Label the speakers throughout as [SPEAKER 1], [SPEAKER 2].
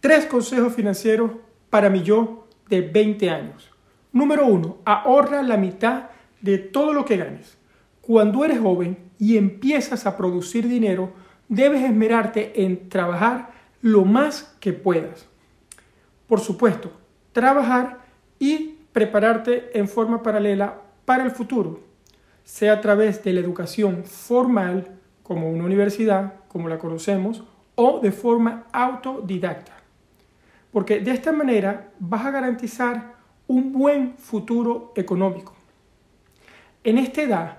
[SPEAKER 1] Tres consejos financieros para mi yo de 20 años. Número uno, ahorra la mitad de todo lo que ganes. Cuando eres joven y empiezas a producir dinero, debes esmerarte en trabajar lo más que puedas. Por supuesto, trabajar y prepararte en forma paralela para el futuro, sea a través de la educación formal, como una universidad, como la conocemos, o de forma autodidacta. Porque de esta manera vas a garantizar un buen futuro económico. En esta edad,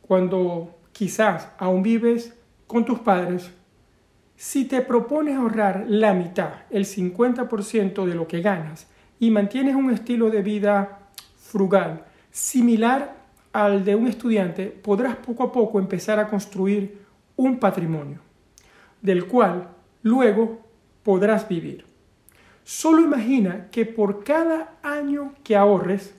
[SPEAKER 1] cuando quizás aún vives con tus padres, si te propones ahorrar la mitad, el 50% de lo que ganas, y mantienes un estilo de vida frugal, similar al de un estudiante, podrás poco a poco empezar a construir un patrimonio, del cual luego podrás vivir. Solo imagina que por cada año que ahorres,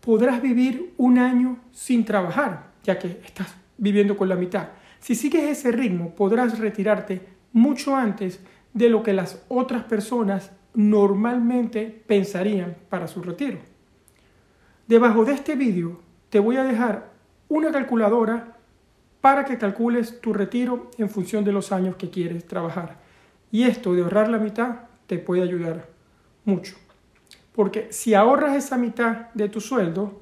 [SPEAKER 1] podrás vivir un año sin trabajar, ya que estás viviendo con la mitad. Si sigues ese ritmo, podrás retirarte mucho antes de lo que las otras personas normalmente pensarían para su retiro. Debajo de este vídeo te voy a dejar una calculadora para que calcules tu retiro en función de los años que quieres trabajar. Y esto de ahorrar la mitad te puede ayudar mucho. Porque si ahorras esa mitad de tu sueldo,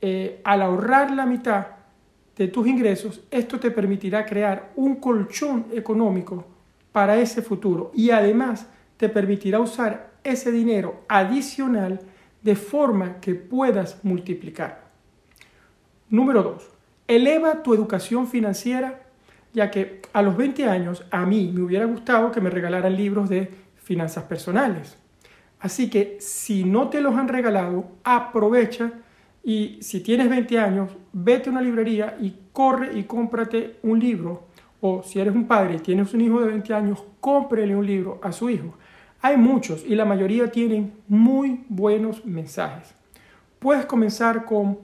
[SPEAKER 1] eh, al ahorrar la mitad de tus ingresos, esto te permitirá crear un colchón económico para ese futuro y además te permitirá usar ese dinero adicional de forma que puedas multiplicar. Número 2. Eleva tu educación financiera, ya que a los 20 años a mí me hubiera gustado que me regalaran libros de finanzas personales. Así que si no te los han regalado, aprovecha y si tienes 20 años, vete a una librería y corre y cómprate un libro. O si eres un padre y tienes un hijo de 20 años, cómprele un libro a su hijo. Hay muchos y la mayoría tienen muy buenos mensajes. Puedes comenzar con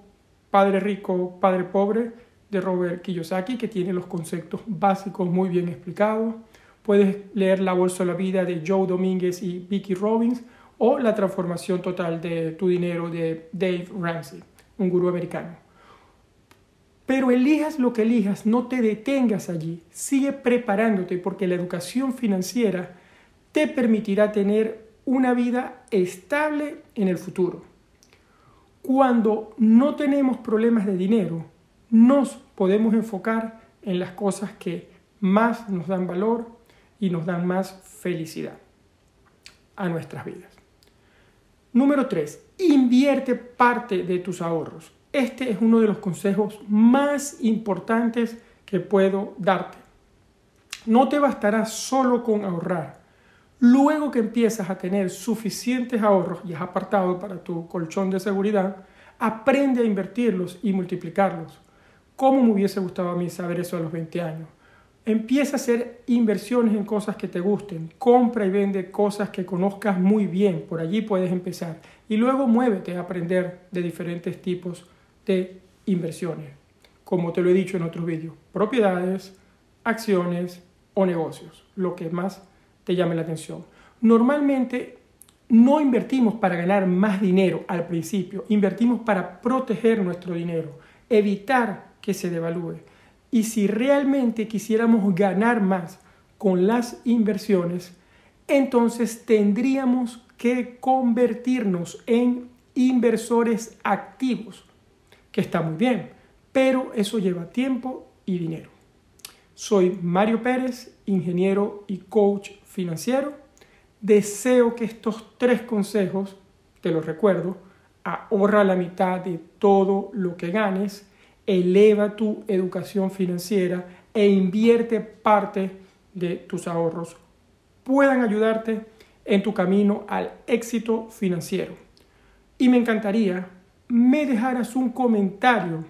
[SPEAKER 1] Padre Rico, Padre Pobre de Robert Kiyosaki, que tiene los conceptos básicos muy bien explicados. Puedes leer La Bolsa de la Vida de Joe Domínguez y Vicky Robbins o La transformación total de tu dinero de Dave Ramsey, un gurú americano. Pero elijas lo que elijas, no te detengas allí, sigue preparándote porque la educación financiera te permitirá tener una vida estable en el futuro. Cuando no tenemos problemas de dinero, nos podemos enfocar en las cosas que más nos dan valor y nos dan más felicidad a nuestras vidas. Número 3. Invierte parte de tus ahorros. Este es uno de los consejos más importantes que puedo darte. No te bastará solo con ahorrar. Luego que empiezas a tener suficientes ahorros y has apartado para tu colchón de seguridad, aprende a invertirlos y multiplicarlos. ¿Cómo me hubiese gustado a mí saber eso a los 20 años? Empieza a hacer inversiones en cosas que te gusten. Compra y vende cosas que conozcas muy bien. Por allí puedes empezar. Y luego muévete a aprender de diferentes tipos de inversiones. Como te lo he dicho en otros vídeos. Propiedades, acciones o negocios. Lo que más te llame la atención. Normalmente no invertimos para ganar más dinero al principio. Invertimos para proteger nuestro dinero. Evitar que se devalúe. Y si realmente quisiéramos ganar más con las inversiones, entonces tendríamos que convertirnos en inversores activos, que está muy bien, pero eso lleva tiempo y dinero. Soy Mario Pérez, ingeniero y coach financiero. Deseo que estos tres consejos, te los recuerdo, ahorra la mitad de todo lo que ganes, eleva tu educación financiera e invierte parte de tus ahorros puedan ayudarte en tu camino al éxito financiero. Y me encantaría me dejaras un comentario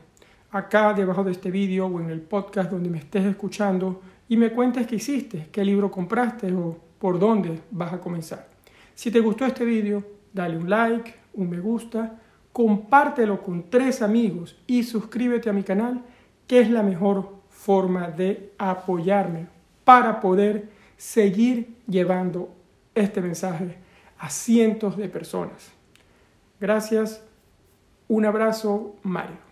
[SPEAKER 1] acá debajo de este vídeo o en el podcast donde me estés escuchando y me cuentes qué hiciste, qué libro compraste o por dónde vas a comenzar. Si te gustó este vídeo, dale un like, un me gusta compártelo con tres amigos y suscríbete a mi canal, que es la mejor forma de apoyarme para poder seguir llevando este mensaje a cientos de personas. Gracias. Un abrazo, Mario.